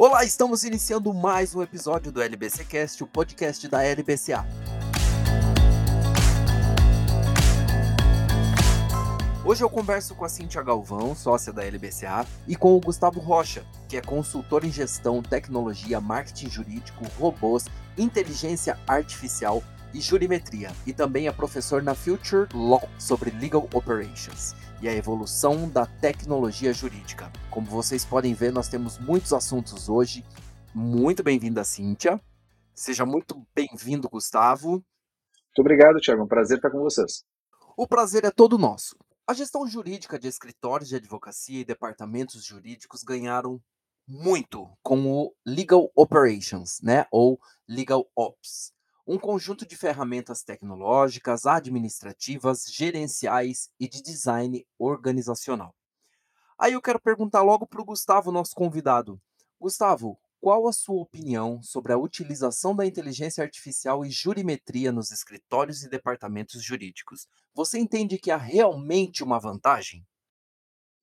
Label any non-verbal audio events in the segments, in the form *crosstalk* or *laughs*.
Olá, estamos iniciando mais um episódio do LBC Cast, o podcast da LBCA. Hoje eu converso com a Cintia Galvão, sócia da LBCA, e com o Gustavo Rocha, que é consultor em gestão, tecnologia, marketing jurídico, robôs, inteligência artificial e jurimetria, e também é professor na Future Law sobre Legal Operations e a evolução da tecnologia jurídica. Como vocês podem ver, nós temos muitos assuntos hoje. Muito bem-vinda, Cíntia. Seja muito bem-vindo, Gustavo. Muito obrigado, Tiago. É um prazer estar com vocês. O prazer é todo nosso. A gestão jurídica de escritórios de advocacia e departamentos jurídicos ganharam muito com o Legal Operations, né? Ou Legal Ops um conjunto de ferramentas tecnológicas, administrativas, gerenciais e de design organizacional. Aí eu quero perguntar logo para o Gustavo, nosso convidado. Gustavo, qual a sua opinião sobre a utilização da inteligência artificial e jurimetria nos escritórios e departamentos jurídicos? Você entende que há realmente uma vantagem?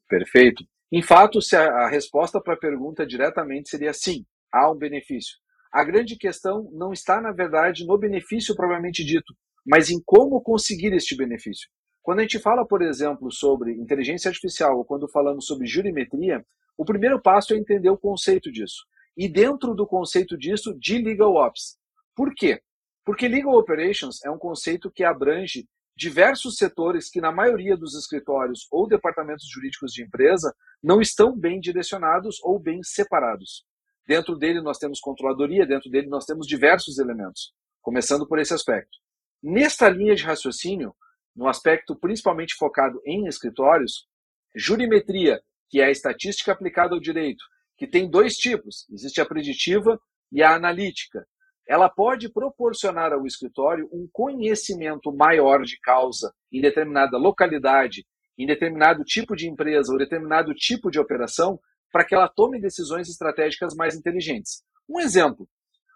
Perfeito. Em fato, se a, resposta para a pergunta diretamente seria sim, há um benefício. A grande questão não está, na verdade, no benefício propriamente dito, mas em como conseguir este benefício. Quando a gente fala, por exemplo, sobre inteligência artificial ou quando falamos sobre jurimetria, o primeiro passo é entender o conceito disso. E dentro do conceito disso, de legal ops. Por quê? Porque legal operations é um conceito que abrange diversos setores que, na maioria dos escritórios ou departamentos jurídicos de empresa, não estão bem direcionados ou bem separados. Dentro dele nós temos controladoria, dentro dele nós temos diversos elementos, começando por esse aspecto. Nesta linha de raciocínio, no aspecto principalmente focado em escritórios, jurimetria, que é a estatística aplicada ao direito, que tem dois tipos, existe a preditiva e a analítica. Ela pode proporcionar ao escritório um conhecimento maior de causa em determinada localidade, em determinado tipo de empresa ou determinado tipo de operação, para que ela tome decisões estratégicas mais inteligentes. Um exemplo: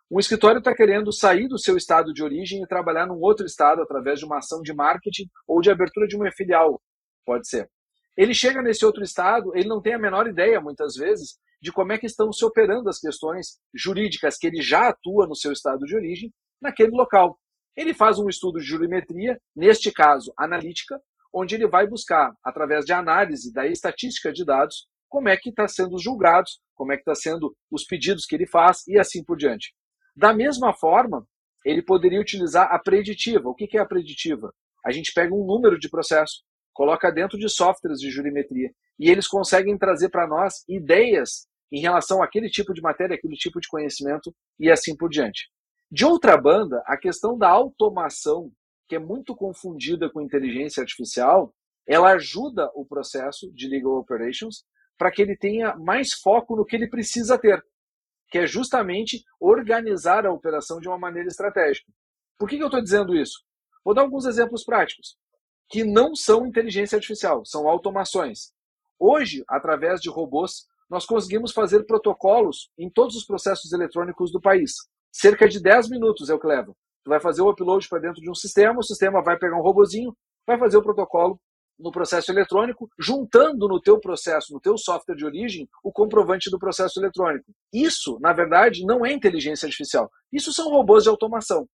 um escritório está querendo sair do seu estado de origem e trabalhar num outro estado através de uma ação de marketing ou de abertura de uma filial, pode ser. Ele chega nesse outro estado, ele não tem a menor ideia, muitas vezes, de como é que estão se operando as questões jurídicas que ele já atua no seu estado de origem naquele local. Ele faz um estudo de jurimetria, neste caso analítica, onde ele vai buscar, através de análise da estatística de dados, como é que está sendo os julgados, como é que está sendo os pedidos que ele faz e assim por diante. Da mesma forma, ele poderia utilizar a preditiva. O que é a preditiva? A gente pega um número de processo, coloca dentro de softwares de jurimetria e eles conseguem trazer para nós ideias em relação àquele tipo de matéria, aquele tipo de conhecimento e assim por diante. De outra banda, a questão da automação, que é muito confundida com inteligência artificial, ela ajuda o processo de legal operations para que ele tenha mais foco no que ele precisa ter, que é justamente organizar a operação de uma maneira estratégica. Por que, que eu estou dizendo isso? Vou dar alguns exemplos práticos, que não são inteligência artificial, são automações. Hoje, através de robôs, nós conseguimos fazer protocolos em todos os processos eletrônicos do país. Cerca de 10 minutos é o que leva. Tu vai fazer o upload para dentro de um sistema, o sistema vai pegar um robozinho, vai fazer o protocolo no processo eletrônico, juntando no teu processo, no teu software de origem, o comprovante do processo eletrônico. Isso, na verdade, não é inteligência artificial. Isso são robôs de automação.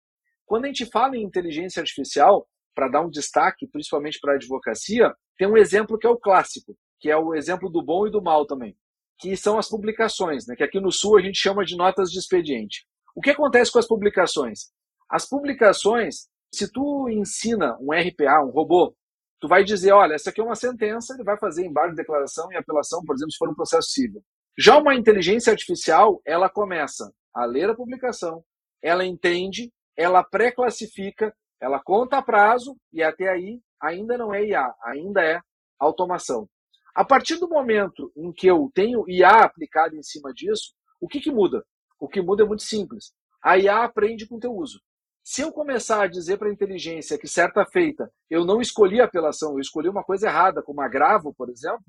Quando a gente fala em inteligência artificial, para dar um destaque, principalmente para a advocacia, tem um exemplo que é o clássico, que é o exemplo do bom e do mal também, que são as publicações, né, que aqui no Sul a gente chama de notas de expediente. O que acontece com as publicações? As publicações, se tu ensina um RPA, um robô, tu vai dizer, olha, essa aqui é uma sentença, ele vai fazer embargo de declaração e apelação, por exemplo, se for um processo civil. Já uma inteligência artificial, ela começa a ler a publicação, ela entende, ela pré-classifica, ela conta prazo e até aí ainda não é IA, ainda é automação. A partir do momento em que eu tenho IA aplicado em cima disso, o que, que muda? O que muda é muito simples. A IA aprende com o teu uso. Se eu começar a dizer para a inteligência que certa feita eu não escolhi a apelação, eu escolhi uma coisa errada, como agravo, por exemplo,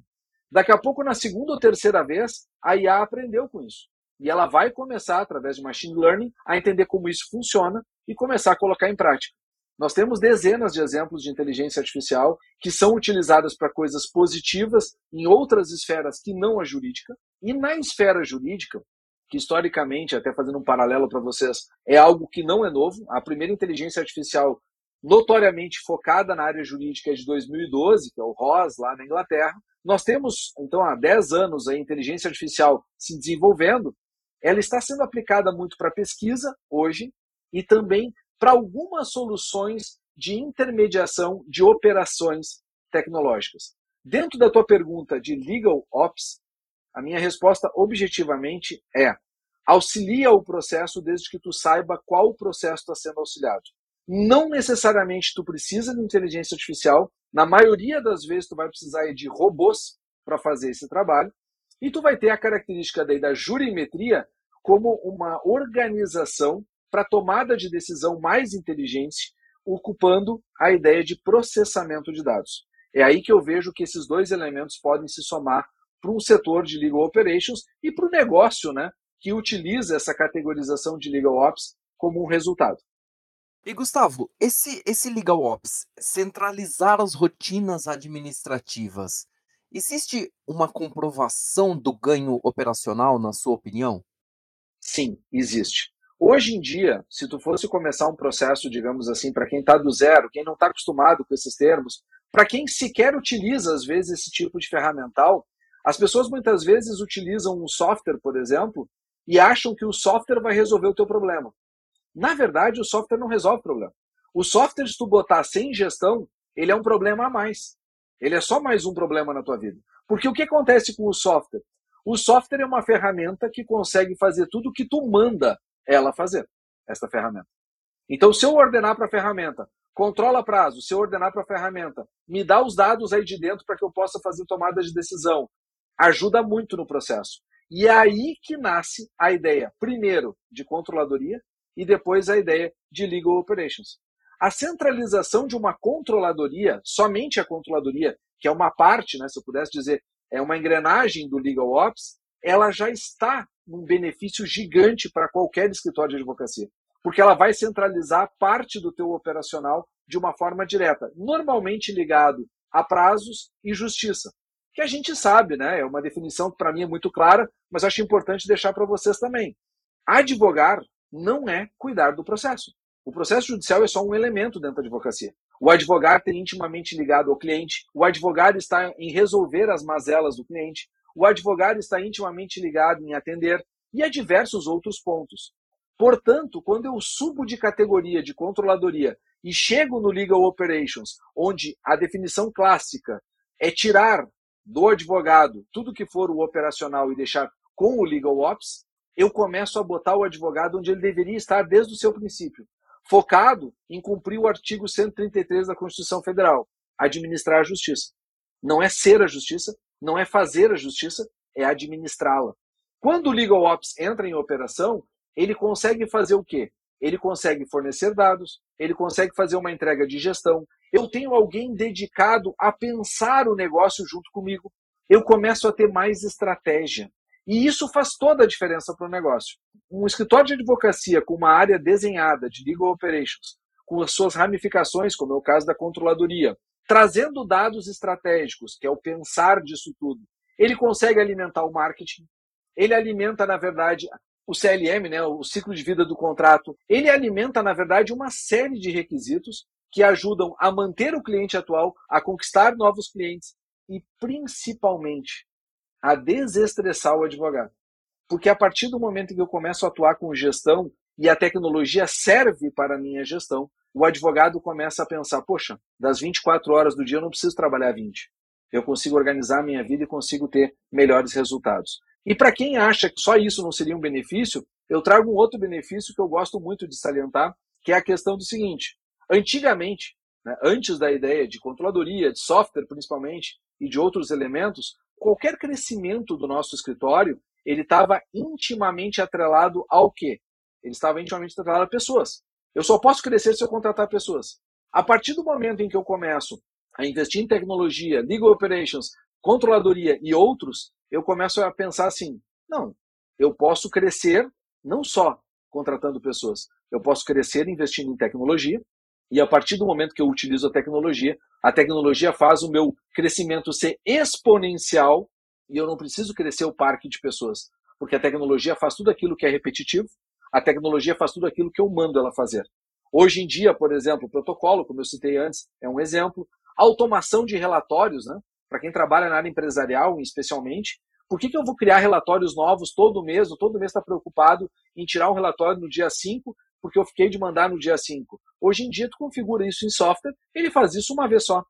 daqui a pouco, na segunda ou terceira vez, a IA aprendeu com isso. E ela vai começar, através de machine learning, a entender como isso funciona e começar a colocar em prática. Nós temos dezenas de exemplos de inteligência artificial que são utilizadas para coisas positivas em outras esferas que não a jurídica. E na esfera jurídica, que historicamente, até fazendo um paralelo para vocês, é algo que não é novo. A primeira inteligência artificial notoriamente focada na área jurídica é de 2012, que é o ROS, lá na Inglaterra. Nós temos, então, há 10 anos a inteligência artificial se desenvolvendo. Ela está sendo aplicada muito para pesquisa hoje e também para algumas soluções de intermediação de operações tecnológicas. Dentro da tua pergunta de legal ops, a minha resposta objetivamente é: auxilia o processo desde que tu saiba qual processo está sendo auxiliado. Não necessariamente tu precisa de inteligência artificial, na maioria das vezes tu vai precisar de robôs para fazer esse trabalho, e tu vai ter a característica daí da jurimetria como uma organização para tomada de decisão mais inteligente, ocupando a ideia de processamento de dados. É aí que eu vejo que esses dois elementos podem se somar para um setor de legal operations e para o negócio, né, que utiliza essa categorização de legal ops como um resultado. E Gustavo, esse, esse Legal Ops, centralizar as rotinas administrativas, existe uma comprovação do ganho operacional, na sua opinião? Sim, existe. Hoje em dia, se tu fosse começar um processo, digamos assim, para quem está do zero, quem não está acostumado com esses termos, para quem sequer utiliza, às vezes, esse tipo de ferramental, as pessoas muitas vezes utilizam um software, por exemplo, e acham que o software vai resolver o teu problema. Na verdade, o software não resolve o problema. O software, se tu botar sem gestão, ele é um problema a mais. Ele é só mais um problema na tua vida. Porque o que acontece com o software? O software é uma ferramenta que consegue fazer tudo o que tu manda ela fazer, essa ferramenta. Então, se eu ordenar para a ferramenta, controla prazo, se eu ordenar para a ferramenta, me dá os dados aí de dentro para que eu possa fazer tomada de decisão, ajuda muito no processo. E é aí que nasce a ideia, primeiro, de controladoria, e depois a ideia de legal operations. A centralização de uma controladoria, somente a controladoria, que é uma parte, né, se eu pudesse dizer, é uma engrenagem do legal ops, ela já está num benefício gigante para qualquer escritório de advocacia, porque ela vai centralizar parte do teu operacional de uma forma direta, normalmente ligado a prazos e justiça, que a gente sabe, né? É uma definição que para mim é muito clara, mas acho importante deixar para vocês também. Advogar não é cuidar do processo. O processo judicial é só um elemento dentro da advocacia. O advogado é intimamente ligado ao cliente, o advogado está em resolver as mazelas do cliente, o advogado está intimamente ligado em atender e a diversos outros pontos. Portanto, quando eu subo de categoria de controladoria e chego no Legal Operations, onde a definição clássica é tirar do advogado tudo que for o operacional e deixar com o Legal Ops, eu começo a botar o advogado onde ele deveria estar desde o seu princípio, focado em cumprir o artigo 133 da Constituição Federal, administrar a justiça. Não é ser a justiça, não é fazer a justiça, é administrá-la. Quando o Legal Ops entra em operação, ele consegue fazer o quê? Ele consegue fornecer dados, ele consegue fazer uma entrega de gestão. Eu tenho alguém dedicado a pensar o negócio junto comigo. Eu começo a ter mais estratégia. E isso faz toda a diferença para o negócio. Um escritório de advocacia com uma área desenhada de legal operations, com as suas ramificações, como é o caso da controladoria, trazendo dados estratégicos, que é o pensar disso tudo, ele consegue alimentar o marketing, ele alimenta, na verdade, o CLM, né, o ciclo de vida do contrato, ele alimenta, na verdade, uma série de requisitos que ajudam a manter o cliente atual, a conquistar novos clientes e, principalmente, a desestressar o advogado. Porque a partir do momento que eu começo a atuar com gestão e a tecnologia serve para a minha gestão, o advogado começa a pensar: poxa, das 24 horas do dia eu não preciso trabalhar 20. Eu consigo organizar a minha vida e consigo ter melhores resultados. E para quem acha que só isso não seria um benefício, eu trago um outro benefício que eu gosto muito de salientar, que é a questão do seguinte: antigamente, né, antes da ideia de controladoria, de software principalmente, e de outros elementos, qualquer crescimento do nosso escritório, ele estava intimamente atrelado ao quê? Ele estava intimamente atrelado a pessoas. Eu só posso crescer se eu contratar pessoas. A partir do momento em que eu começo a investir em tecnologia, legal operations, controladoria e outros, eu começo a pensar assim: não, eu posso crescer não só contratando pessoas, eu posso crescer investindo em tecnologia, e a partir do momento que eu utilizo a tecnologia, a tecnologia faz o meu crescimento ser exponencial e eu não preciso crescer o parque de pessoas. porque a tecnologia faz tudo aquilo que é repetitivo, a tecnologia faz tudo aquilo que eu mando ela fazer. Hoje em dia, por exemplo, o protocolo, como eu citei antes, é um exemplo. Automação de relatórios, né? Para quem trabalha na área empresarial, especialmente, por que, que eu vou criar relatórios novos todo mês? Todo mês está preocupado em tirar um relatório no dia 5, porque eu fiquei de mandar no dia 5. Hoje em dia, tu configura isso em software, ele faz isso uma vez só.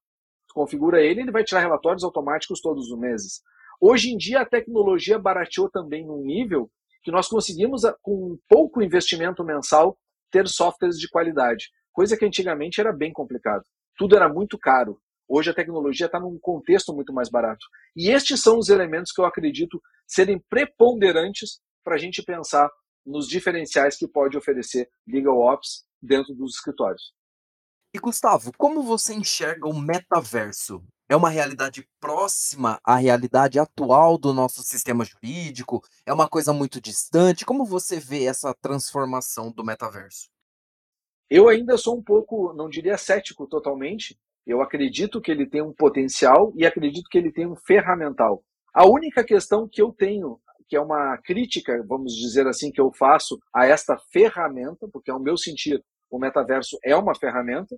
Tu configura ele, ele vai tirar relatórios automáticos todos os meses. Hoje em dia, a tecnologia barateou também num nível que nós conseguimos, com pouco investimento mensal, ter softwares de qualidade, coisa que antigamente era bem complicado. Tudo era muito caro. Hoje a tecnologia está num contexto muito mais barato. E estes são os elementos que eu acredito serem preponderantes para a gente pensar nos diferenciais que pode oferecer Legal Ops dentro dos escritórios. E Gustavo, como você enxerga o metaverso? É uma realidade próxima à realidade atual do nosso sistema jurídico? É uma coisa muito distante? Como você vê essa transformação do metaverso? Eu ainda sou um pouco, não diria cético totalmente. Eu acredito que ele tem um potencial e acredito que ele tem um ferramental. A única questão que eu tenho, que é uma crítica, vamos dizer assim, que eu faço a esta ferramenta, porque ao meu sentir o metaverso é uma ferramenta.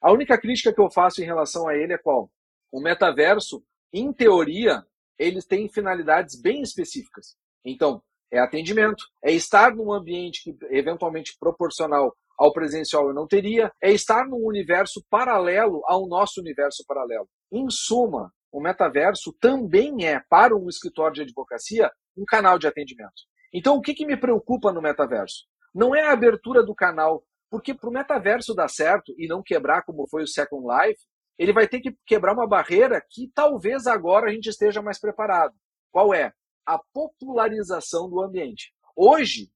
A única crítica que eu faço em relação a ele é qual? o metaverso, em teoria, eles têm finalidades bem específicas. Então, é atendimento, é estar num ambiente que eventualmente proporcional ao presencial eu não teria, é estar num universo paralelo ao nosso universo paralelo. Em suma, o metaverso também é, para um escritório de advocacia, um canal de atendimento. Então, o que, que me preocupa no metaverso? Não é a abertura do canal, porque para o metaverso dar certo e não quebrar como foi o Second Life, ele vai ter que quebrar uma barreira que talvez agora a gente esteja mais preparado. Qual é? A popularização do ambiente. Hoje,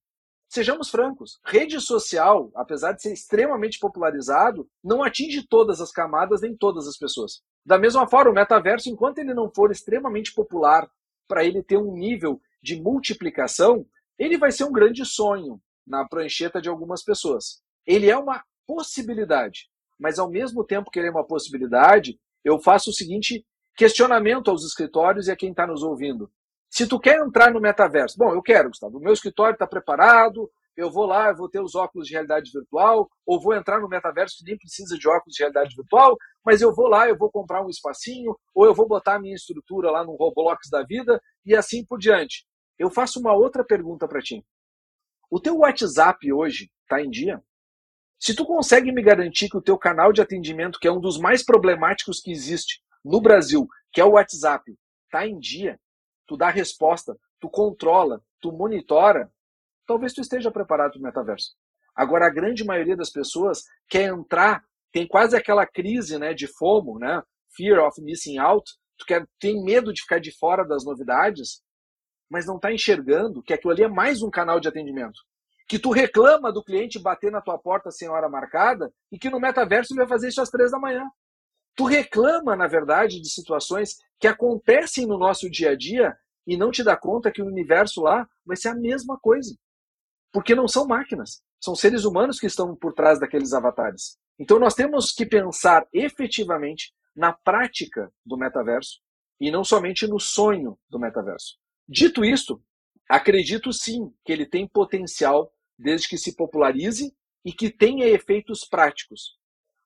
sejamos francos, rede social, apesar de ser extremamente popularizado, não atinge todas as camadas nem todas as pessoas. Da mesma forma, o metaverso, enquanto ele não for extremamente popular, para ele ter um nível de multiplicação, ele vai ser um grande sonho na prancheta de algumas pessoas. Ele é uma possibilidade mas ao mesmo tempo que ele é uma possibilidade, eu faço o seguinte questionamento aos escritórios e a quem está nos ouvindo. Se tu quer entrar no metaverso, bom, eu quero, Gustavo, o meu escritório está preparado, eu vou lá, eu vou ter os óculos de realidade virtual, ou vou entrar no metaverso que nem precisa de óculos de realidade virtual, mas eu vou lá, eu vou comprar um espacinho, ou eu vou botar a minha estrutura lá no Roblox da vida, e assim por diante. Eu faço uma outra pergunta para ti. O teu WhatsApp hoje está em dia? Se tu consegue me garantir que o teu canal de atendimento, que é um dos mais problemáticos que existe no Brasil, que é o WhatsApp, tá em dia, tu dá resposta, tu controla, tu monitora, talvez tu esteja preparado para o metaverso. Agora, a grande maioria das pessoas quer entrar, tem quase aquela crise né, de FOMO, né? Fear of missing out, tu quer, tem medo de ficar de fora das novidades, mas não está enxergando que aquilo ali é mais um canal de atendimento que tu reclama do cliente bater na tua porta sem hora marcada e que no metaverso ele vai fazer isso às três da manhã. Tu reclama, na verdade, de situações que acontecem no nosso dia a dia e não te dá conta que o universo lá vai ser a mesma coisa. Porque não são máquinas, são seres humanos que estão por trás daqueles avatares. Então nós temos que pensar efetivamente na prática do metaverso e não somente no sonho do metaverso. Dito isto, acredito sim que ele tem potencial desde que se popularize e que tenha efeitos práticos.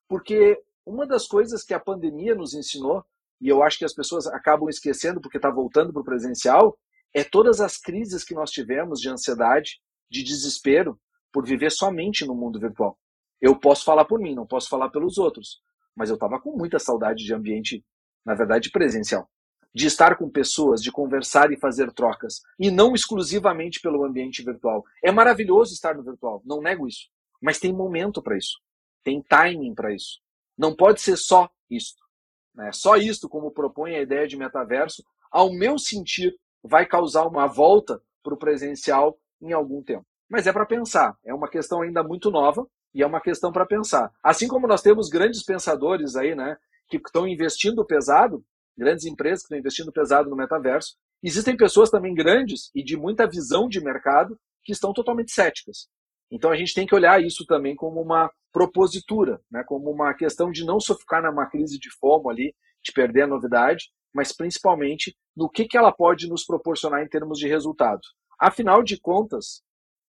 Porque uma das coisas que a pandemia nos ensinou, e eu acho que as pessoas acabam esquecendo porque está voltando para o presencial, é todas as crises que nós tivemos de ansiedade, de desespero, por viver somente no mundo virtual. Eu posso falar por mim, não posso falar pelos outros, mas eu estava com muita saudade de ambiente, na verdade, presencial de estar com pessoas, de conversar e fazer trocas, e não exclusivamente pelo ambiente virtual. É maravilhoso estar no virtual, não nego isso, mas tem momento para isso, tem timing para isso. Não pode ser só isto. Né? Só isto, como propõe a ideia de metaverso, ao meu sentir, vai causar uma volta para o presencial em algum tempo. Mas é para pensar, é uma questão ainda muito nova e é uma questão para pensar. Assim como nós temos grandes pensadores aí, né, que estão investindo pesado, grandes empresas que estão investindo pesado no metaverso. Existem pessoas também grandes e de muita visão de mercado que estão totalmente céticas. Então a gente tem que olhar isso também como uma propositura, né? como uma questão de não só ficar numa crise de fomo ali, de perder a novidade, mas principalmente no que, que ela pode nos proporcionar em termos de resultado. Afinal de contas,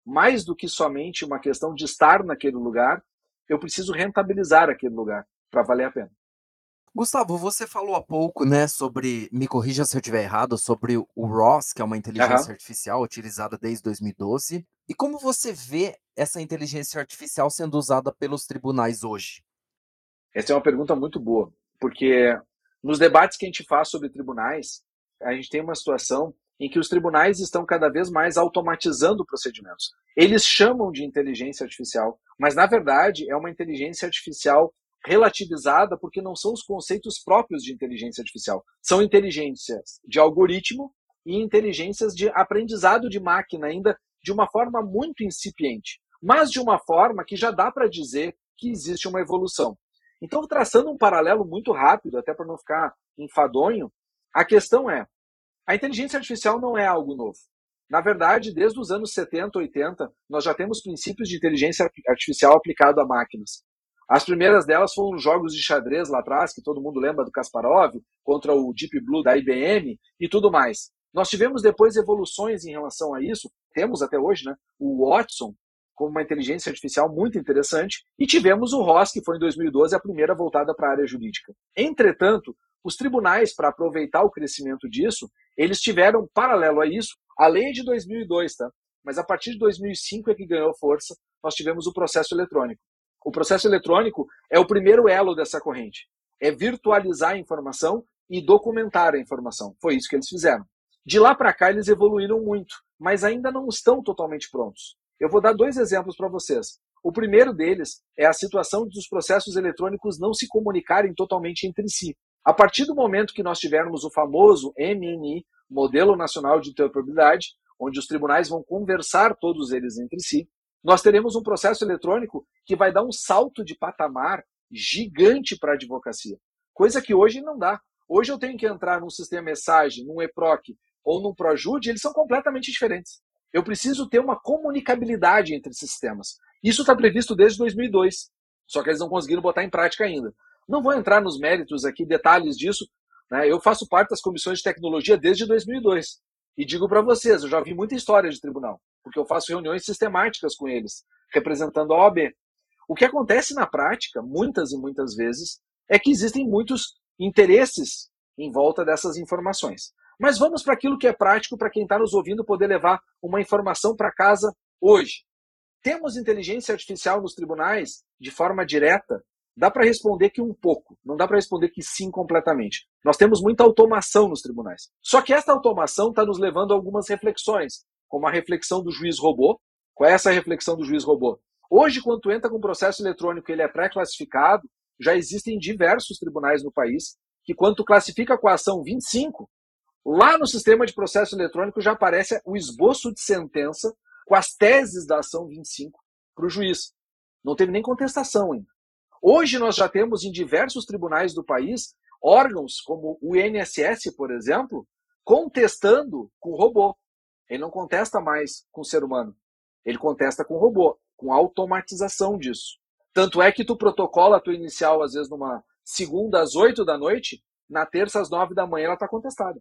mais do que somente uma questão de estar naquele lugar, eu preciso rentabilizar aquele lugar para valer a pena. Gustavo, você falou há pouco, né, sobre, me corrija se eu estiver errado, sobre o ROS, que é uma inteligência uhum. artificial utilizada desde 2012. E como você vê essa inteligência artificial sendo usada pelos tribunais hoje? Essa é uma pergunta muito boa, porque nos debates que a gente faz sobre tribunais, a gente tem uma situação em que os tribunais estão cada vez mais automatizando procedimentos. Eles chamam de inteligência artificial, mas na verdade é uma inteligência artificial relativizada porque não são os conceitos próprios de inteligência artificial. São inteligências de algoritmo e inteligências de aprendizado de máquina, ainda de uma forma muito incipiente, mas de uma forma que já dá para dizer que existe uma evolução. Então, traçando um paralelo muito rápido, até para não ficar enfadonho, a questão é: a inteligência artificial não é algo novo. Na verdade, desde os anos 70, 80, nós já temos princípios de inteligência artificial aplicado a máquinas. As primeiras delas foram jogos de xadrez lá atrás, que todo mundo lembra do Kasparov, contra o Deep Blue da IBM e tudo mais. Nós tivemos depois evoluções em relação a isso, temos até hoje, né? O Watson, como uma inteligência artificial muito interessante, e tivemos o ROS, que foi em 2012 a primeira voltada para a área jurídica. Entretanto, os tribunais, para aproveitar o crescimento disso, eles tiveram, paralelo a isso, a lei de 2002, tá? Mas a partir de 2005 é que ganhou força, nós tivemos o processo eletrônico. O processo eletrônico é o primeiro elo dessa corrente. É virtualizar a informação e documentar a informação. Foi isso que eles fizeram. De lá para cá, eles evoluíram muito, mas ainda não estão totalmente prontos. Eu vou dar dois exemplos para vocês. O primeiro deles é a situação dos processos eletrônicos não se comunicarem totalmente entre si. A partir do momento que nós tivermos o famoso MNI, Modelo Nacional de Interoperabilidade, onde os tribunais vão conversar todos eles entre si, nós teremos um processo eletrônico que vai dar um salto de patamar gigante para a advocacia, coisa que hoje não dá. Hoje eu tenho que entrar num sistema mensagem, num EPROC ou num ProJude, eles são completamente diferentes. Eu preciso ter uma comunicabilidade entre sistemas. Isso está previsto desde 2002, só que eles não conseguiram botar em prática ainda. Não vou entrar nos méritos aqui, detalhes disso. Né? Eu faço parte das comissões de tecnologia desde 2002. E digo para vocês, eu já vi muita história de tribunal, porque eu faço reuniões sistemáticas com eles, representando a OAB. O que acontece na prática, muitas e muitas vezes, é que existem muitos interesses em volta dessas informações. Mas vamos para aquilo que é prático para quem está nos ouvindo poder levar uma informação para casa hoje. Temos inteligência artificial nos tribunais de forma direta Dá para responder que um pouco, não dá para responder que sim completamente. Nós temos muita automação nos tribunais. Só que essa automação está nos levando a algumas reflexões, como a reflexão do juiz robô. Qual é essa reflexão do juiz robô? Hoje, quando tu entra com um processo eletrônico ele é pré-classificado, já existem diversos tribunais no país que quando tu classifica com a ação 25, lá no sistema de processo eletrônico já aparece o esboço de sentença com as teses da ação 25 para o juiz. Não teve nem contestação ainda. Hoje nós já temos em diversos tribunais do país órgãos como o INSS, por exemplo, contestando com robô. Ele não contesta mais com o ser humano. Ele contesta com o robô, com automatização disso. Tanto é que tu protocola a tua inicial, às vezes, numa segunda às oito da noite, na terça às nove da manhã ela está contestada.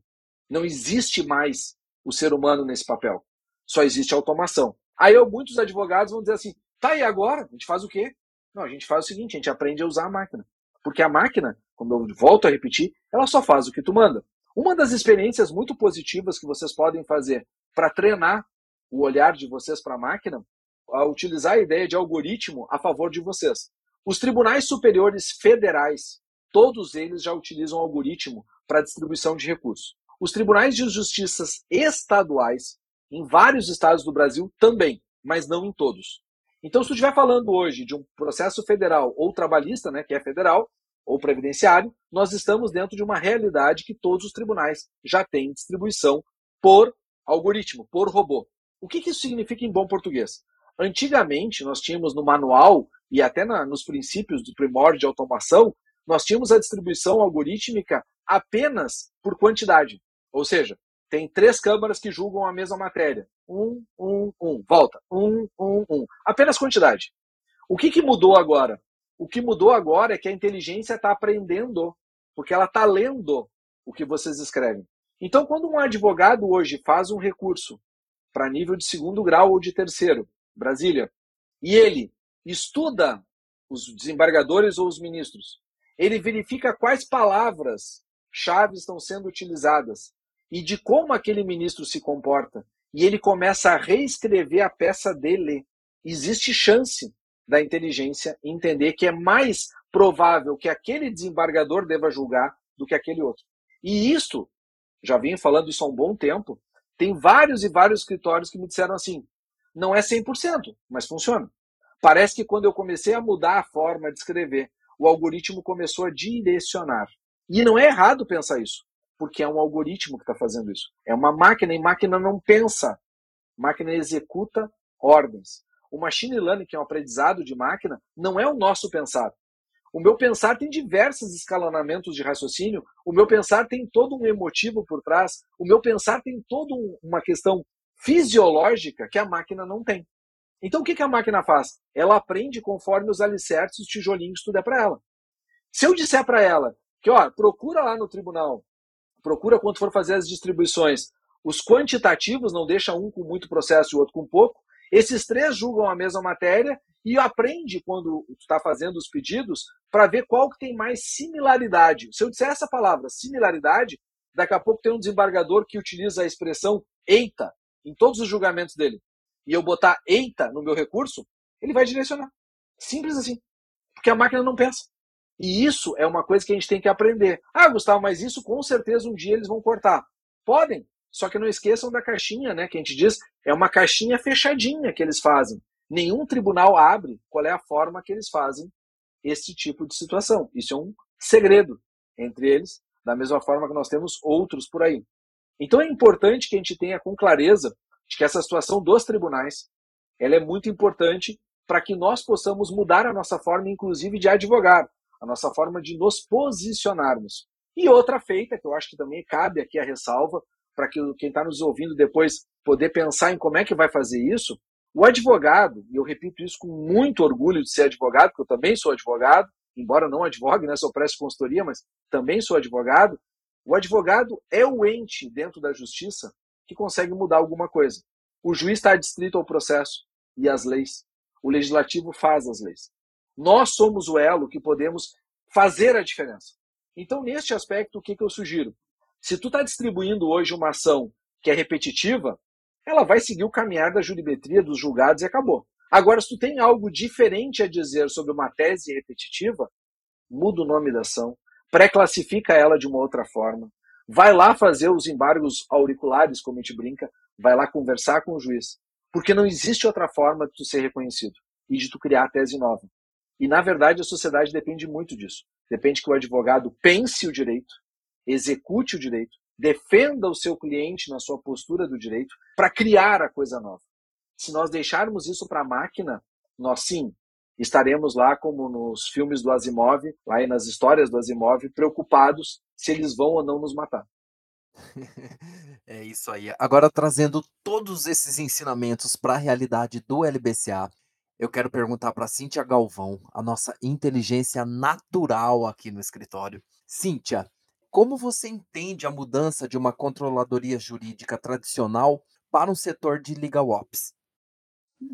Não existe mais o ser humano nesse papel. Só existe automação. Aí eu, muitos advogados vão dizer assim, tá, e agora? A gente faz o quê? Não, a gente faz o seguinte, a gente aprende a usar a máquina. Porque a máquina, quando eu volto a repetir, ela só faz o que tu manda. Uma das experiências muito positivas que vocês podem fazer para treinar o olhar de vocês para a máquina, a utilizar a ideia de algoritmo a favor de vocês. Os tribunais superiores federais, todos eles já utilizam algoritmo para distribuição de recursos. Os tribunais de justiça estaduais, em vários estados do Brasil, também, mas não em todos. Então, se tu estiver falando hoje de um processo federal ou trabalhista, né, que é federal, ou previdenciário, nós estamos dentro de uma realidade que todos os tribunais já têm distribuição por algoritmo, por robô. O que, que isso significa em bom português? Antigamente, nós tínhamos no manual e até na, nos princípios do primórdio de automação, nós tínhamos a distribuição algorítmica apenas por quantidade. Ou seja, tem três câmaras que julgam a mesma matéria. Um, um, um. Volta. Um, um, um. Apenas quantidade. O que, que mudou agora? O que mudou agora é que a inteligência está aprendendo, porque ela está lendo o que vocês escrevem. Então, quando um advogado hoje faz um recurso para nível de segundo grau ou de terceiro, Brasília. E ele estuda os desembargadores ou os ministros. Ele verifica quais palavras chave estão sendo utilizadas e de como aquele ministro se comporta. E ele começa a reescrever a peça dele. Existe chance da inteligência entender que é mais provável que aquele desembargador deva julgar do que aquele outro. E isso, já vim falando isso há um bom tempo, tem vários e vários escritórios que me disseram assim: não é 100%, mas funciona. Parece que quando eu comecei a mudar a forma de escrever, o algoritmo começou a direcionar. E não é errado pensar isso, porque é um algoritmo que está fazendo isso. É uma máquina e máquina não pensa. Máquina executa ordens. O machine learning, que é um aprendizado de máquina, não é o nosso pensar. O meu pensar tem diversos escalonamentos de raciocínio, o meu pensar tem todo um emotivo por trás, o meu pensar tem toda uma questão fisiológica que a máquina não tem. Então o que, a máquina faz? Ela aprende conforme os alicerces, os tijolinhos, tudo é para ela. Se eu disser para ela que, ó, procura lá no tribunal, procura quando for fazer as distribuições, os quantitativos, não deixa um com muito processo e o outro com pouco, esses três julgam a mesma matéria e aprende quando está fazendo os pedidos para ver qual que tem mais similaridade. Se eu disser essa palavra, similaridade, daqui a pouco tem um desembargador que utiliza a expressão eita em todos os julgamentos dele. E eu botar eita no meu recurso, ele vai direcionar. Simples assim. Porque a máquina não pensa. E isso é uma coisa que a gente tem que aprender. Ah, Gustavo, mas isso com certeza um dia eles vão cortar. Podem, só que não esqueçam da caixinha, né? Que a gente diz, é uma caixinha fechadinha que eles fazem. Nenhum tribunal abre qual é a forma que eles fazem esse tipo de situação. Isso é um segredo entre eles, da mesma forma que nós temos outros por aí. Então é importante que a gente tenha com clareza de que essa situação dos tribunais ela é muito importante para que nós possamos mudar a nossa forma, inclusive, de advogar a nossa forma de nos posicionarmos. E outra feita, que eu acho que também cabe aqui a ressalva, para que quem está nos ouvindo depois poder pensar em como é que vai fazer isso, o advogado, e eu repito isso com muito orgulho de ser advogado, porque eu também sou advogado, embora não advogue, né, sou preste consultoria, mas também sou advogado, o advogado é o ente dentro da justiça que consegue mudar alguma coisa. O juiz está adstrito ao processo e às leis. O legislativo faz as leis. Nós somos o elo que podemos fazer a diferença. Então, neste aspecto, o que, que eu sugiro? Se tu está distribuindo hoje uma ação que é repetitiva, ela vai seguir o caminhar da jurimetria dos julgados e acabou. Agora, se tu tem algo diferente a dizer sobre uma tese repetitiva, muda o nome da ação, pré-classifica ela de uma outra forma, vai lá fazer os embargos auriculares, como a gente brinca, vai lá conversar com o juiz, porque não existe outra forma de tu ser reconhecido e de tu criar a tese nova. E, na verdade, a sociedade depende muito disso. Depende que o advogado pense o direito, execute o direito, defenda o seu cliente na sua postura do direito para criar a coisa nova. Se nós deixarmos isso para a máquina, nós sim estaremos lá como nos filmes do Asimov, lá nas histórias do Asimov, preocupados se eles vão ou não nos matar. *laughs* É isso aí. Agora trazendo todos esses ensinamentos para a realidade do LBCA, eu quero perguntar para Cíntia Galvão, a nossa inteligência natural aqui no escritório. Cíntia, como você entende a mudança de uma controladoria jurídica tradicional para um setor de legal ops?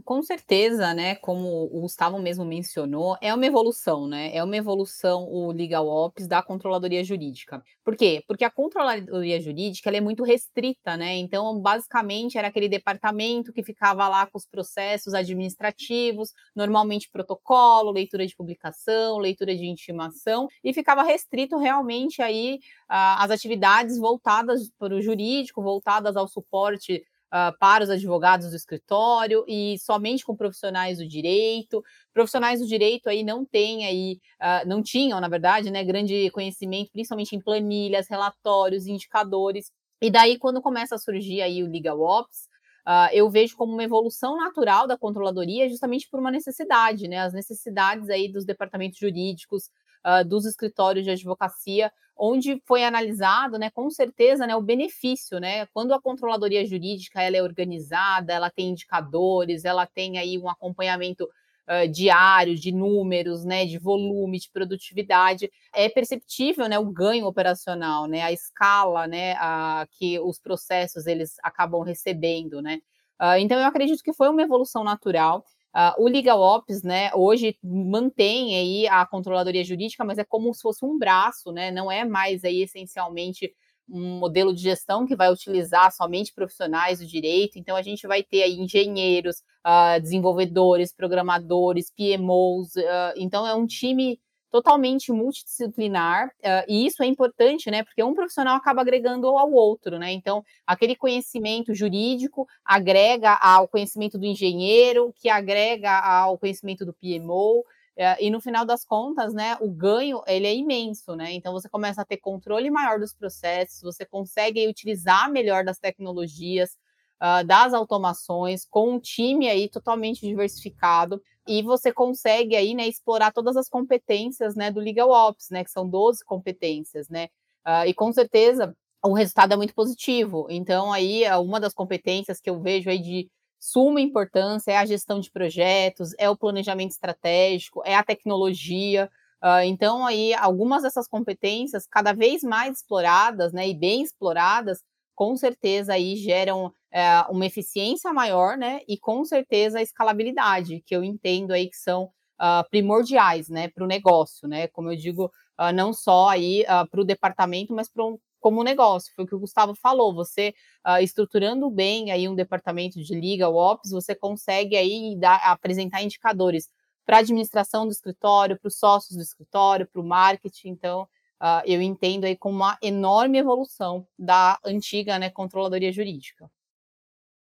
Com certeza, né, como o Gustavo mesmo mencionou, é uma evolução, né? É uma evolução o Legal Ops da controladoria jurídica. Por quê? Porque a controladoria jurídica é muito restrita, né? Então, basicamente, era aquele departamento que ficava lá com os processos administrativos, normalmente protocolo, leitura de publicação, leitura de intimação, e ficava restrito realmente aí às atividades voltadas para o jurídico, voltadas ao suporte uh, para os advogados do escritório e somente com profissionais do direito. Profissionais do direito aí não têm aí, uh, não tinham, na verdade, né, grande conhecimento, principalmente em planilhas, relatórios, indicadores. E daí, quando começa a surgir aí o Legal Ops, Uh, eu vejo como uma evolução natural da controladoria, justamente por uma necessidade, né? As necessidades aí dos departamentos jurídicos, uh, dos escritórios de advocacia, onde foi analisado, né, com certeza, né, o benefício, né, quando a controladoria jurídica ela é organizada, ela tem indicadores, ela tem aí um acompanhamento uh, diário de números, né, de volume, de produtividade, é perceptível, né, o ganho operacional, né, a escala, né, a, que os processos eles acabam recebendo, né. Uh, então, eu acredito que foi uma evolução natural. Uh, o Legal Ops, né, hoje mantém aí a controladoria jurídica, mas é como se fosse um braço, né, não é mais aí essencialmente um modelo de gestão que vai utilizar somente profissionais do direito. Então, a gente vai ter aí engenheiros, uh, desenvolvedores, programadores, PMOs. Uh, então, é um time totalmente multidisciplinar, uh, e isso é importante, né? Porque um profissional acaba agregando ao outro, né? Então, aquele conhecimento jurídico agrega ao conhecimento do engenheiro, que agrega ao conhecimento do PMO, é, e no final das contas, né, o ganho ele é imenso, né? Então você começa a ter controle maior dos processos, você consegue utilizar melhor das tecnologias, uh, das automações, com um time aí totalmente diversificado, e você consegue aí, né, explorar todas as competências, né, do Legal Ops, né, que são 12 competências, né? Uh, e com certeza o resultado é muito positivo. Então aí uma das competências que eu vejo aí de suma importância é a gestão de projetos, é o planejamento estratégico, é a tecnologia. Uh, então, aí, algumas dessas competências, cada vez mais exploradas, né, e bem exploradas, com certeza aí geram é, uma eficiência maior, né, e com certeza a escalabilidade, que eu entendo aí que são uh, primordiais, né, para o negócio, né, como eu digo, uh, não só aí para o departamento, mas para um como negócio. Foi o que o Gustavo falou. Você uh, estruturando bem aí um departamento de legal ops, você consegue aí dar, apresentar indicadores para a administração do escritório, para os sócios do escritório, para o marketing. Então, uh, eu entendo aí como uma enorme evolução da antiga né, controladoria jurídica.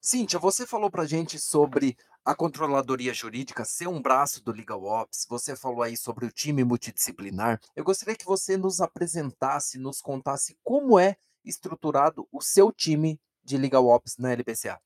Cíntia, você falou para gente sobre a controladoria jurídica ser um braço do Legal Ops, você falou aí sobre o time multidisciplinar. Eu gostaria que você nos apresentasse, nos contasse como é estruturado o seu time de Legal Ops na LBCA.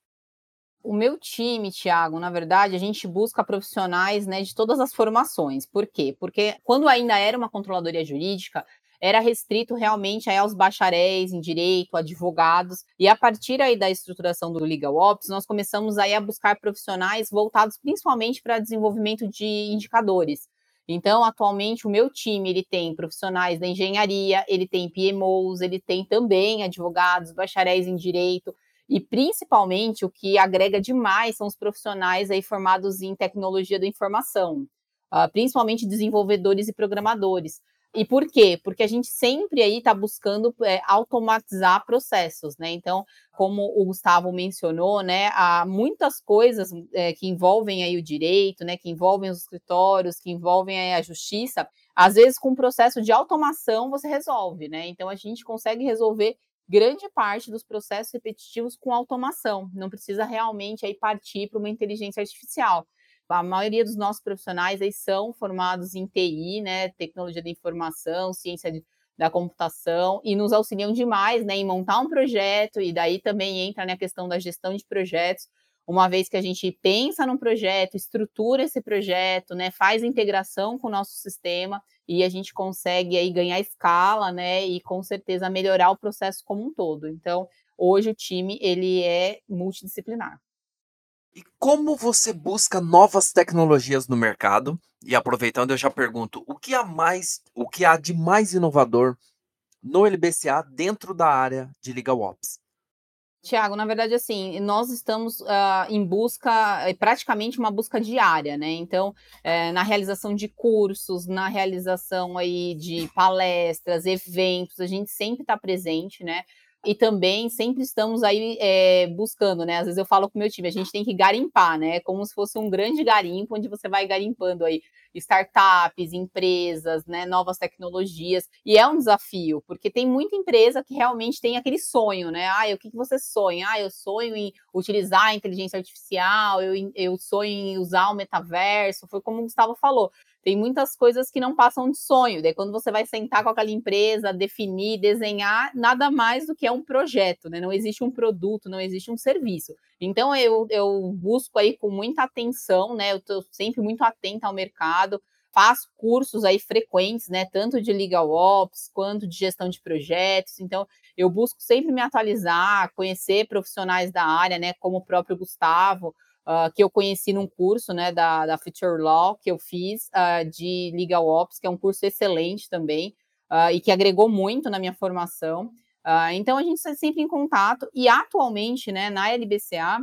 O meu time, Tiago, na verdade, a gente busca profissionais né, de todas as formações. Por quê? Porque quando ainda era uma controladoria jurídica, era restrito realmente aos bacharéis em direito, advogados, e a partir aí da estruturação do Legal Ops, nós começamos aí a buscar profissionais voltados principalmente para desenvolvimento de indicadores. Então, atualmente, o meu time, ele tem profissionais da engenharia, ele tem PMOs, ele tem também advogados, bacharéis em direito, e principalmente o que agrega demais são os profissionais aí formados em tecnologia da informação, uh, principalmente desenvolvedores e programadores. E por quê? Porque a gente sempre aí está buscando é, automatizar processos, né? Então, como o Gustavo mencionou, né, há muitas coisas é, que envolvem aí o direito, né, que envolvem os escritórios, que envolvem aí a justiça. Às vezes, com um processo de automação você resolve, né? Então, a gente consegue resolver grande parte dos processos repetitivos com automação. Não precisa realmente aí partir para uma inteligência artificial a maioria dos nossos profissionais aí são formados em TI, né, tecnologia da informação, ciência de, da computação, e nos auxiliam demais, né, em montar um projeto, e daí também entra né, a questão da gestão de projetos, uma vez que a gente pensa num projeto, estrutura esse projeto, né, faz integração com o nosso sistema, e a gente consegue aí ganhar escala, né, e com certeza melhorar o processo como um todo. Então, hoje o time, ele é multidisciplinar. E como você busca novas tecnologias no mercado? E aproveitando, eu já pergunto, o que há mais, o que há de mais inovador no LBCA dentro da área de Legal Ops? Tiago, na verdade, assim, nós estamos uh, em busca, é praticamente uma busca diária, né? Então, é, na realização de cursos, na realização aí de palestras, eventos, a gente sempre está presente, né? E também sempre estamos aí é, buscando, né? Às vezes eu falo com o meu time, a gente tem que garimpar, né? Como se fosse um grande garimpo onde você vai garimpando aí startups, empresas, né, novas tecnologias. E é um desafio, porque tem muita empresa que realmente tem aquele sonho, né? Ah, o que, que você sonha? Ah, eu sonho em utilizar a inteligência artificial, eu, eu sonho em usar o metaverso. Foi como o Gustavo falou tem muitas coisas que não passam de sonho. Daí, quando você vai sentar com aquela empresa, definir, desenhar, nada mais do que é um projeto, né? Não existe um produto, não existe um serviço. Então, eu, eu busco aí com muita atenção, né? Eu estou sempre muito atenta ao mercado, faço cursos aí frequentes, né? Tanto de legal ops quanto de gestão de projetos. Então, eu busco sempre me atualizar, conhecer profissionais da área, né? Como o próprio Gustavo uh, que eu conheci num curso né, da, da Future Law que eu fiz uh, de Legal Ops, que é um curso excelente também, uh, e que agregou muito na minha formação. então a gente está sempre em contato, e atualmente, né, na LBCA,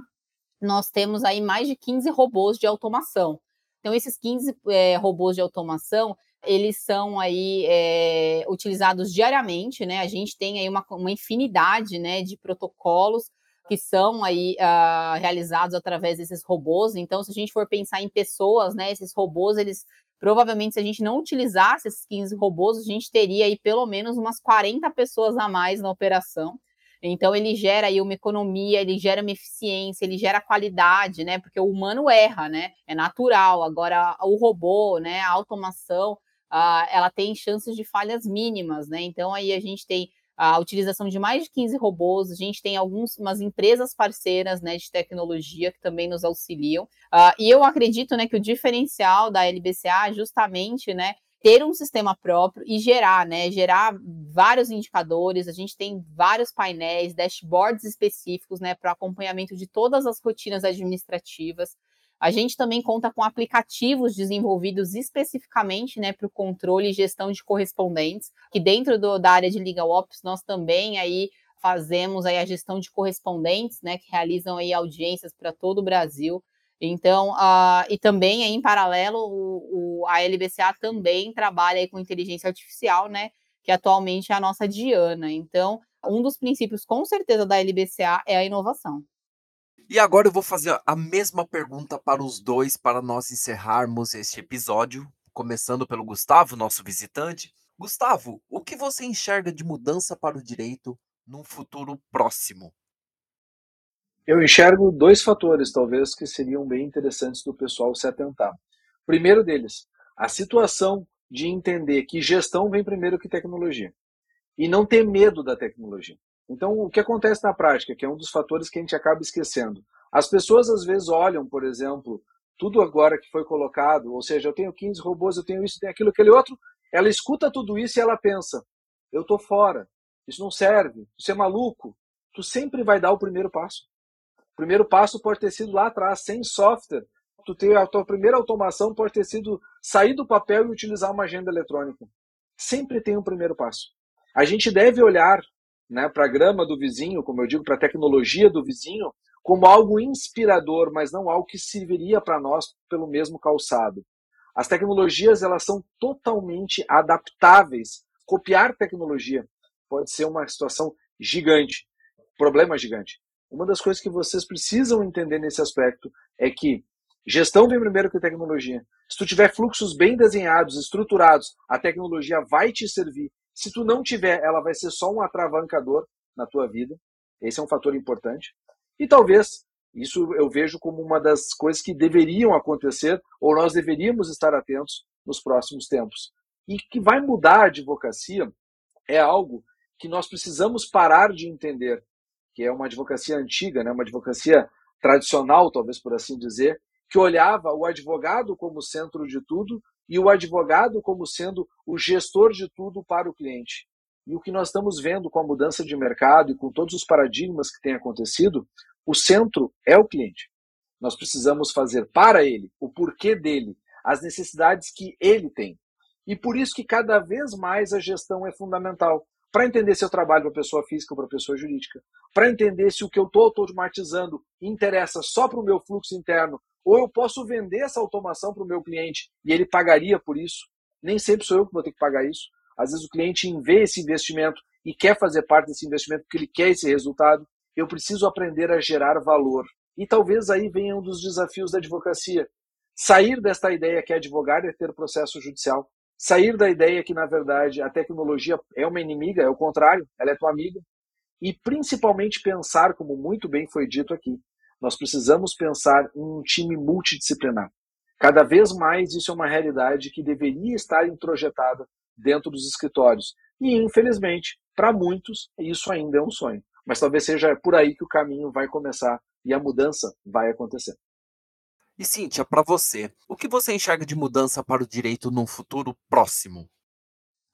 nós temos aí mais de 15 robôs de automação. Então, esses 15 é, robôs de automação, eles são aí é, utilizados diariamente, né? A gente tem aí uma, uma infinidade né, de protocolos que são aí uh, realizados através desses robôs. Então, se a gente for pensar em pessoas, né, esses robôs, eles provavelmente, se a gente não utilizasse esses 15 robôs, a gente teria aí pelo menos umas 40 pessoas a mais na operação. Então ele gera aí uma economia, ele gera uma eficiência, ele gera qualidade, né? Porque o humano erra, né? É natural. Agora o robô, né? A automação, uh, ela tem chances de falhas mínimas, né? Então aí a gente tem a utilização de mais de 15 robôs, a gente tem algumas empresas parceiras né, de tecnologia que também nos auxiliam. Uh, e eu acredito né, que o diferencial da LBCA é justamente né, ter um sistema próprio e gerar, né? Gerar vários indicadores. A gente tem vários painéis, dashboards específicos, né, para acompanhamento de todas as rotinas administrativas. A gente também conta com aplicativos desenvolvidos especificamente né, para o controle e gestão de correspondentes, que dentro do, da área de Legal Ops nós também aí fazemos aí a gestão de correspondentes, né, que realizam aí audiências para todo o Brasil. Então, uh, e também aí, em paralelo, o, o, a LBCA também trabalha aí com inteligência artificial, né, que atualmente é a nossa Diana. Então, um dos princípios, com certeza, da LBCA é a inovação. E agora eu vou fazer a mesma pergunta para os dois para nós encerrarmos este episódio, começando pelo Gustavo, nosso visitante. Gustavo, o que você enxerga de mudança para o direito num futuro próximo? Eu enxergo dois fatores, talvez, que seriam bem interessantes do pessoal se atentar. Primeiro deles, a situação de entender que gestão vem primeiro que tecnologia. E não ter medo da tecnologia. Então, o que acontece na prática, que é um dos fatores que a gente acaba esquecendo. As pessoas, às vezes, olham, por exemplo, tudo agora que foi colocado, ou seja, eu tenho 15 robôs, eu tenho isso, tenho aquilo, aquele outro, ela escuta tudo isso e ela pensa, eu tô fora, isso não serve, isso é maluco. Tu sempre vai dar o primeiro passo. O primeiro passo pode ter sido lá atrás, sem software. Tu ter a tua primeira automação pode ter sido sair do papel e utilizar uma agenda eletrônica. Sempre tem um primeiro passo. A gente deve olhar né, para a grama do vizinho, como eu digo, para a tecnologia do vizinho, como algo inspirador, mas não algo que serviria para nós pelo mesmo calçado. As tecnologias elas são totalmente adaptáveis. Copiar tecnologia pode ser uma situação gigante, problema gigante. Uma das coisas que vocês precisam entender nesse aspecto é que gestão vem primeiro que tecnologia. Se tu tiver fluxos bem desenhados, estruturados, a tecnologia vai te servir. Se tu não tiver, ela vai ser só um atravancador na tua vida. Esse é um fator importante. E talvez isso eu vejo como uma das coisas que deveriam acontecer ou nós deveríamos estar atentos nos próximos tempos. E que vai mudar a advocacia é algo que nós precisamos parar de entender que é uma advocacia antiga, né, uma advocacia tradicional, talvez por assim dizer, que olhava o advogado como centro de tudo e o advogado como sendo o gestor de tudo para o cliente. E o que nós estamos vendo com a mudança de mercado e com todos os paradigmas que têm acontecido, o centro é o cliente. Nós precisamos fazer para ele, o porquê dele, as necessidades que ele tem. E por isso que cada vez mais a gestão é fundamental para entender se eu trabalho para pessoa física ou para pessoa jurídica, para entender se o que eu estou automatizando interessa só para o meu fluxo interno, ou eu posso vender essa automação para o meu cliente e ele pagaria por isso. Nem sempre sou eu que vou ter que pagar isso. Às vezes o cliente vê esse investimento e quer fazer parte desse investimento porque ele quer esse resultado. Eu preciso aprender a gerar valor. E talvez aí venha um dos desafios da advocacia. Sair desta ideia que advogar é ter processo judicial sair da ideia que, na verdade, a tecnologia é uma inimiga, é o contrário, ela é tua amiga, e principalmente pensar, como muito bem foi dito aqui, nós precisamos pensar em um time multidisciplinar. Cada vez mais isso é uma realidade que deveria estar introjetada dentro dos escritórios. E, infelizmente, para muitos, isso ainda é um sonho. Mas talvez seja por aí que o caminho vai começar e a mudança vai acontecer. E Cíntia, para você, o que você enxerga de mudança para o direito num futuro próximo?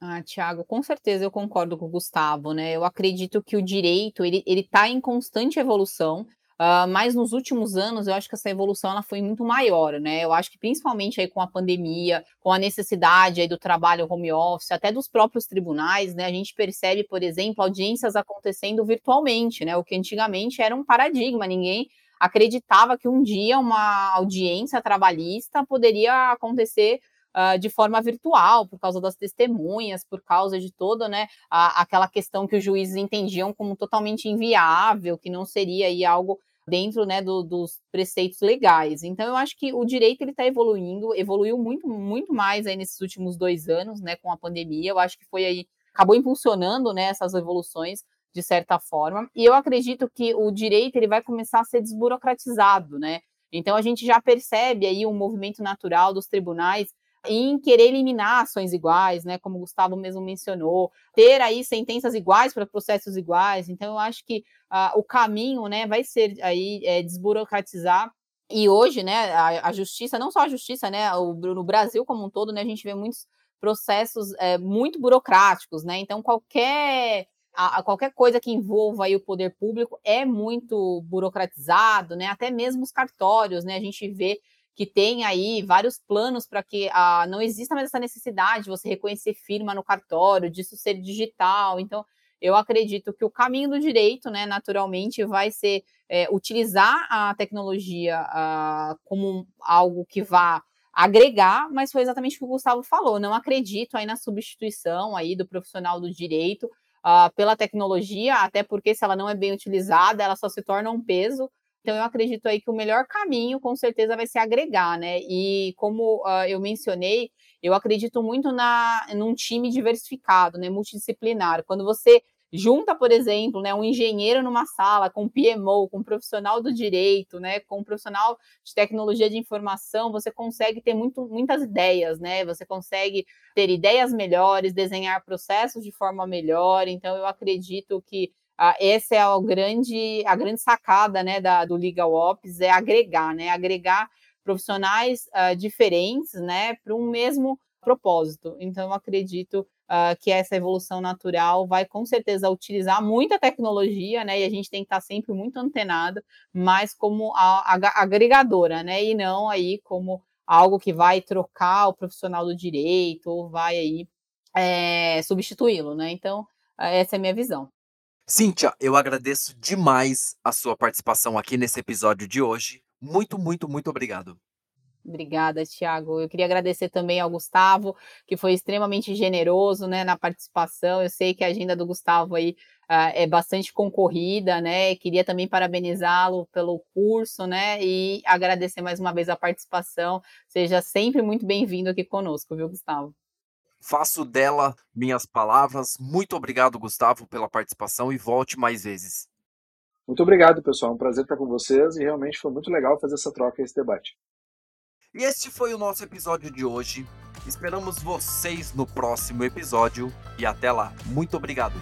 Ah, Tiago, com certeza eu concordo com o Gustavo, né? Eu acredito que o direito ele está em constante evolução, uh, mas nos últimos anos eu acho que essa evolução ela foi muito maior, né? Eu acho que principalmente aí com a pandemia, com a necessidade aí do trabalho home office, até dos próprios tribunais, né? A gente percebe, por exemplo, audiências acontecendo virtualmente, né? O que antigamente era um paradigma, ninguém acreditava que um dia uma audiência trabalhista poderia acontecer uh, de forma virtual, por causa das testemunhas, por causa de toda né, a, aquela questão que os juízes entendiam como totalmente inviável, que não seria aí algo dentro né, do, dos preceitos legais. Então, eu acho que o direito ele está evoluindo, evoluiu muito, muito mais aí nesses últimos dois anos, né, com a pandemia. Eu acho que foi aí, acabou impulsionando né, essas evoluções de certa forma. E eu acredito que o direito ele vai começar a ser desburocratizado, né? Então a gente já percebe aí um movimento natural dos tribunais em querer eliminar ações iguais, né, como o Gustavo mesmo mencionou, ter aí sentenças iguais para processos iguais. Então, eu acho que uh, o caminho, né, vai ser aí é, desburocratizar. E hoje, né, a, a, justiça, não só a justiça, né, o, no Brasil como um todo, né, a gente vê muitos processos é, muito burocráticos, né. Então, qualquer a, a, qualquer coisa que envolva aí o poder público é muito burocratizado, né? Até mesmo os cartórios, né? A gente vê que tem aí vários planos para que ah, não exista mais essa necessidade de você reconhecer firma no cartório, disso ser digital. Então, eu acredito que o caminho do direito, né, naturalmente, vai ser é, utilizar a tecnologia ah, como algo que vá agregar, mas foi exatamente o que o Gustavo falou. Não acredito aí na substituição aí do profissional do direito uh, pela tecnologia, até porque se ela não é bem utilizada, ela só se torna um peso então, eu acredito aí que o melhor caminho, com certeza, vai ser agregar, né? E como uh, eu mencionei, eu acredito muito na, num time diversificado, né? Multidisciplinar. Quando você junta, por exemplo, né, um engenheiro numa sala com um PMO, com um profissional do direito, né, com um profissional de tecnologia de informação, você consegue ter muito, muitas ideias, né? Você consegue ter ideias melhores, desenhar processos de forma melhor. Então, eu acredito que ah, essa é a grande, a grande sacada né, da, do Legal Ops, é agregar, né? Agregar profissionais uh, diferentes né, para um mesmo propósito. Então, eu acredito uh, que essa evolução natural vai com certeza utilizar muita tecnologia, né? E a gente tem que estar sempre muito antenado, mas como a, a, agregadora, né? E não aí como algo que vai trocar o profissional do direito ou vai aí é, substituí-lo, né? Então, essa é a minha visão. Cíntia, eu agradeço demais a sua participação aqui nesse episódio de hoje. Muito, muito, muito obrigado. Obrigada, Tiago. Eu queria agradecer também ao Gustavo, que foi extremamente generoso né, na participação. Eu sei que a agenda do Gustavo aí uh, é bastante concorrida, né? Queria também parabenizá-lo pelo curso, né? E agradecer mais uma vez a participação. Seja sempre muito bem-vindo aqui conosco, viu, Gustavo? Faço dela minhas palavras. Muito obrigado, Gustavo, pela participação e volte mais vezes. Muito obrigado, pessoal. É um prazer estar com vocês e realmente foi muito legal fazer essa troca e esse debate. E este foi o nosso episódio de hoje. Esperamos vocês no próximo episódio e até lá. Muito obrigado.